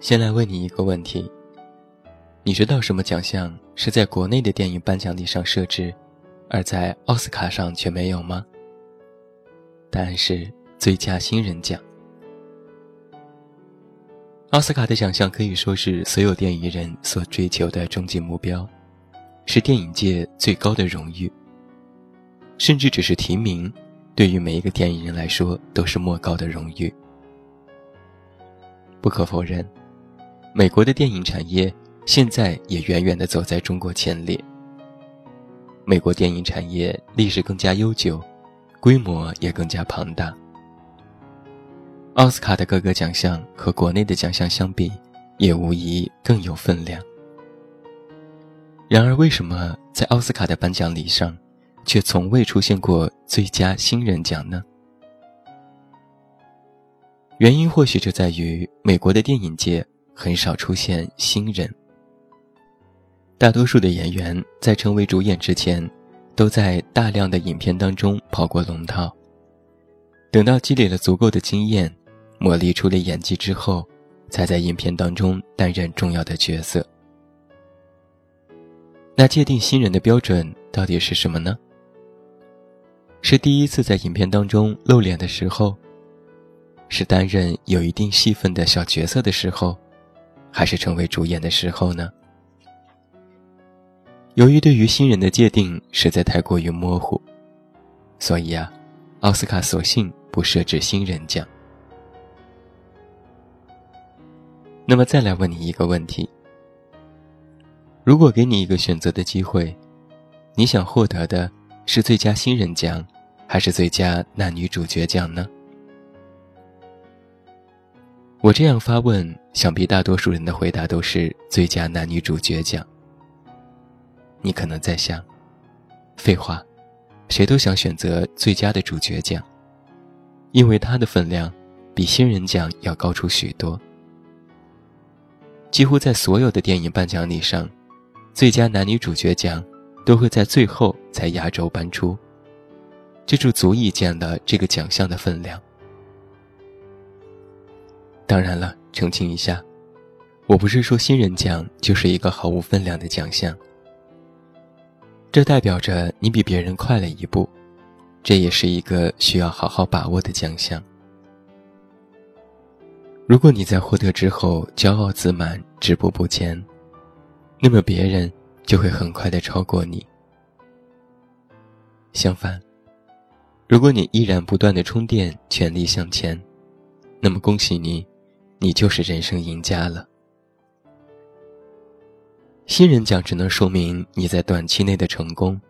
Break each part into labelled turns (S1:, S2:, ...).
S1: 先来问你一个问题：你知道什么奖项是在国内的电影颁奖礼上设置，而在奥斯卡上却没有吗？答案是最佳新人奖。奥斯卡的奖项可以说是所有电影人所追求的终极目标，是电影界最高的荣誉。甚至只是提名，对于每一个电影人来说都是莫高的荣誉。不可否认，美国的电影产业现在也远远的走在中国前列。美国电影产业历史更加悠久，规模也更加庞大。奥斯卡的各个奖项和国内的奖项相比，也无疑更有分量。然而，为什么在奥斯卡的颁奖礼上，却从未出现过最佳新人奖呢？原因或许就在于美国的电影界很少出现新人，大多数的演员在成为主演之前，都在大量的影片当中跑过龙套，等到积累了足够的经验。磨砺出了演技之后，才在影片当中担任重要的角色。那界定新人的标准到底是什么呢？是第一次在影片当中露脸的时候，是担任有一定戏份的小角色的时候，还是成为主演的时候呢？由于对于新人的界定实在太过于模糊，所以啊，奥斯卡索性不设置新人奖。那么再来问你一个问题：如果给你一个选择的机会，你想获得的是最佳新人奖，还是最佳男女主角奖呢？我这样发问，想必大多数人的回答都是最佳男女主角奖。你可能在想，废话，谁都想选择最佳的主角奖，因为它的分量比新人奖要高出许多。几乎在所有的电影颁奖礼上，最佳男女主角奖都会在最后才压轴颁出，这就足以见了这个奖项的分量。当然了，澄清一下，我不是说新人奖就是一个毫无分量的奖项，这代表着你比别人快了一步，这也是一个需要好好把握的奖项。如果你在获得之后骄傲自满、止步不前，那么别人就会很快的超过你。相反，如果你依然不断的充电、全力向前，那么恭喜你，你就是人生赢家了。新人奖只能说明你在短期内的成功，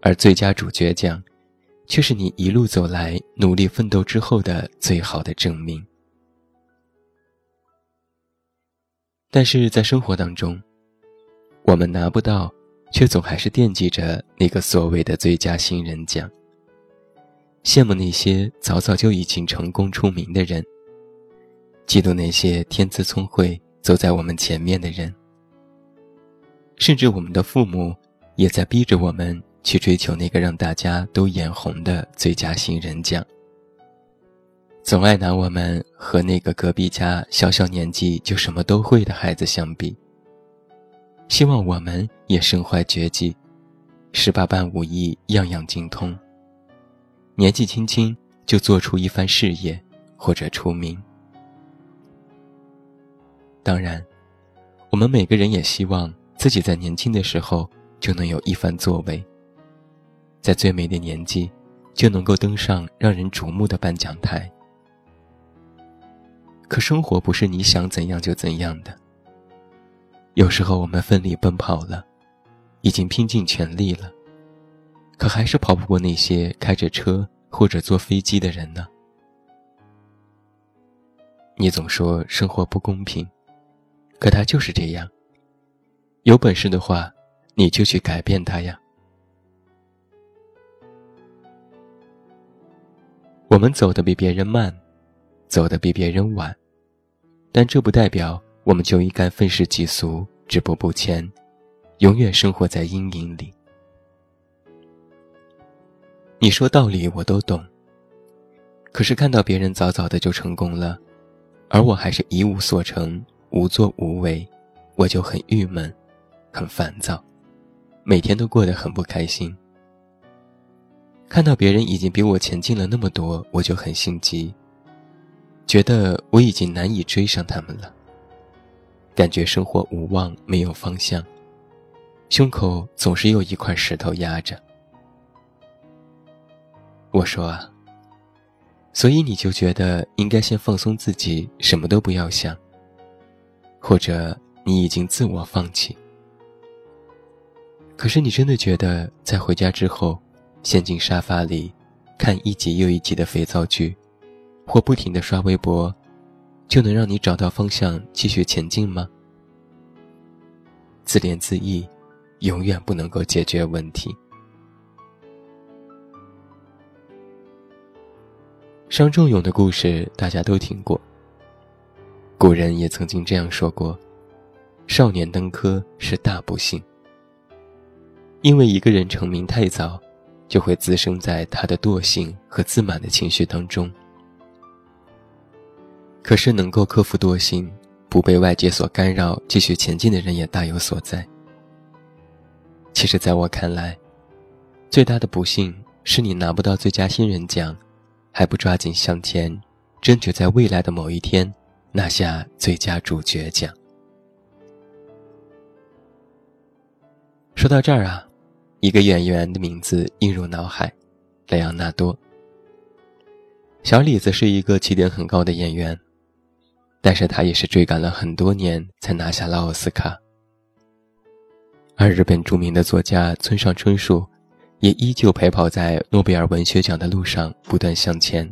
S1: 而最佳主角奖，却是你一路走来努力奋斗之后的最好的证明。但是在生活当中，我们拿不到，却总还是惦记着那个所谓的最佳新人奖。羡慕那些早早就已经成功出名的人，嫉妒那些天资聪慧走在我们前面的人。甚至我们的父母，也在逼着我们去追求那个让大家都眼红的最佳新人奖。总爱拿我们和那个隔壁家小小年纪就什么都会的孩子相比，希望我们也身怀绝技，十八般武艺样样精通。年纪轻轻就做出一番事业或者出名。当然，我们每个人也希望自己在年轻的时候就能有一番作为，在最美的年纪就能够登上让人瞩目的颁奖台。可生活不是你想怎样就怎样的。有时候我们奋力奔跑了，已经拼尽全力了，可还是跑不过那些开着车或者坐飞机的人呢。你总说生活不公平，可他就是这样。有本事的话，你就去改变他呀。我们走得比别人慢，走得比别人晚。但这不代表我们就应该愤世嫉俗、止步不前，永远生活在阴影里。你说道理我都懂，可是看到别人早早的就成功了，而我还是一无所成，无作无为，我就很郁闷，很烦躁，每天都过得很不开心。看到别人已经比我前进了那么多，我就很心急，觉得我已经难以追上他们了。感觉生活无望，没有方向，胸口总是有一块石头压着。我说啊，所以你就觉得应该先放松自己，什么都不要想，或者你已经自我放弃。可是你真的觉得在回家之后？陷进沙发里，看一集又一集的肥皂剧，或不停的刷微博，就能让你找到方向继续前进吗？自怜自艾，永远不能够解决问题。伤仲永的故事大家都听过。古人也曾经这样说过：“少年登科是大不幸。”因为一个人成名太早。就会滋生在他的惰性和自满的情绪当中。可是，能够克服惰性，不被外界所干扰，继续前进的人也大有所在。其实，在我看来，最大的不幸是你拿不到最佳新人奖，还不抓紧向前，争取在未来的某一天拿下最佳主角奖。说到这儿啊。一个演员的名字映入脑海，莱昂纳多。小李子是一个起点很高的演员，但是他也是追赶了很多年才拿下了奥斯卡。而日本著名的作家村上春树，也依旧陪跑在诺贝尔文学奖的路上，不断向前。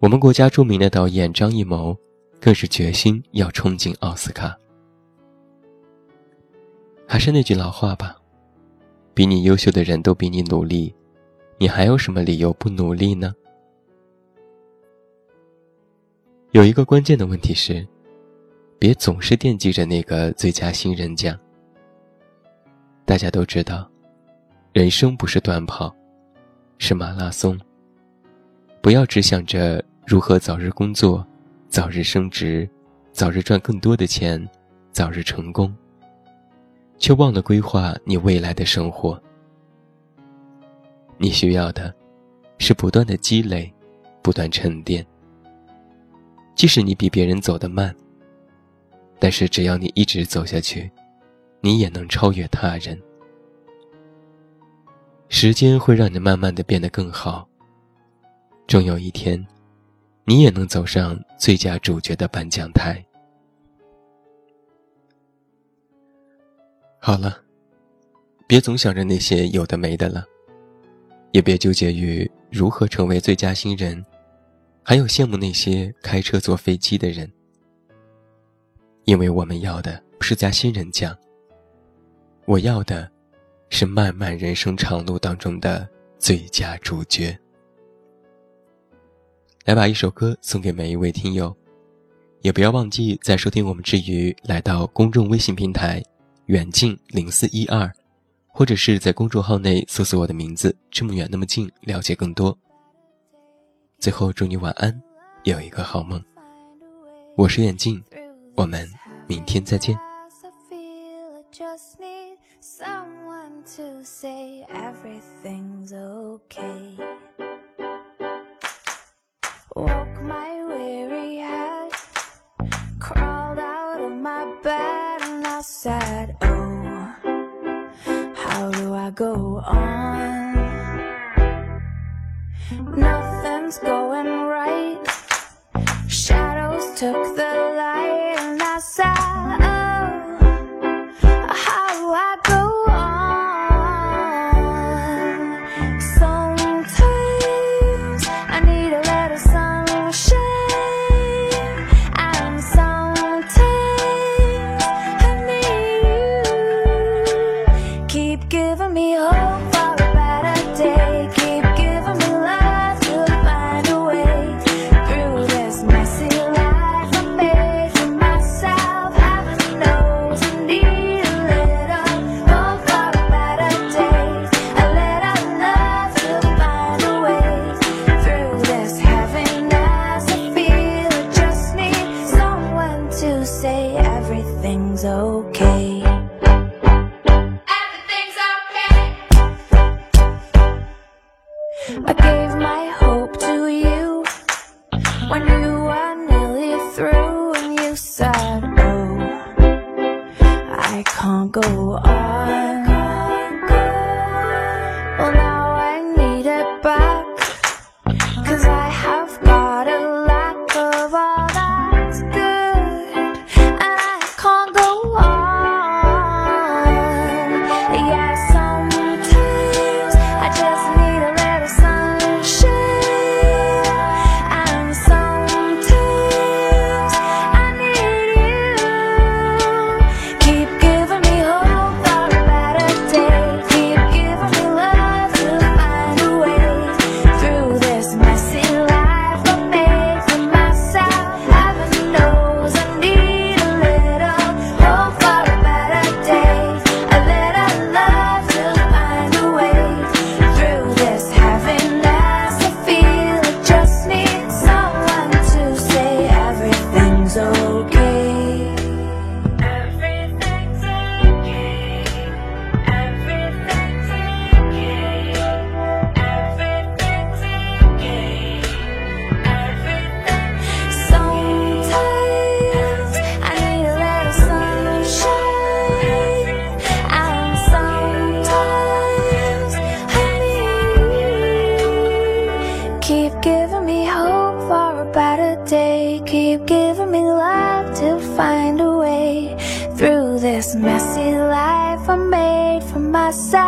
S1: 我们国家著名的导演张艺谋，更是决心要冲进奥斯卡。还是那句老话吧，比你优秀的人都比你努力，你还有什么理由不努力呢？有一个关键的问题是，别总是惦记着那个最佳新人奖。大家都知道，人生不是短跑，是马拉松。不要只想着如何早日工作、早日升职、早日赚更多的钱、早日成功。却忘了规划你未来的生活。你需要的，是不断的积累，不断沉淀。即使你比别人走得慢，但是只要你一直走下去，你也能超越他人。时间会让你慢慢的变得更好。终有一天，你也能走上最佳主角的颁奖台。好了，别总想着那些有的没的了，也别纠结于如何成为最佳新人，还有羡慕那些开车坐飞机的人。因为我们要的不是加新人奖，我要的，是漫漫人生长路当中的最佳主角。来把一首歌送给每一位听友，也不要忘记在收听我们之余，来到公众微信平台。远近零四一二，或者是在公众号内搜索我的名字“这么远那么近”，了解更多。最后祝你晚安，有一个好梦。我是远近，我们明天再见。Sad. Oh, how do I go on? Nothing's going right. Shadows took the light, and I said, everything's okay.
S2: This messy life I made for myself.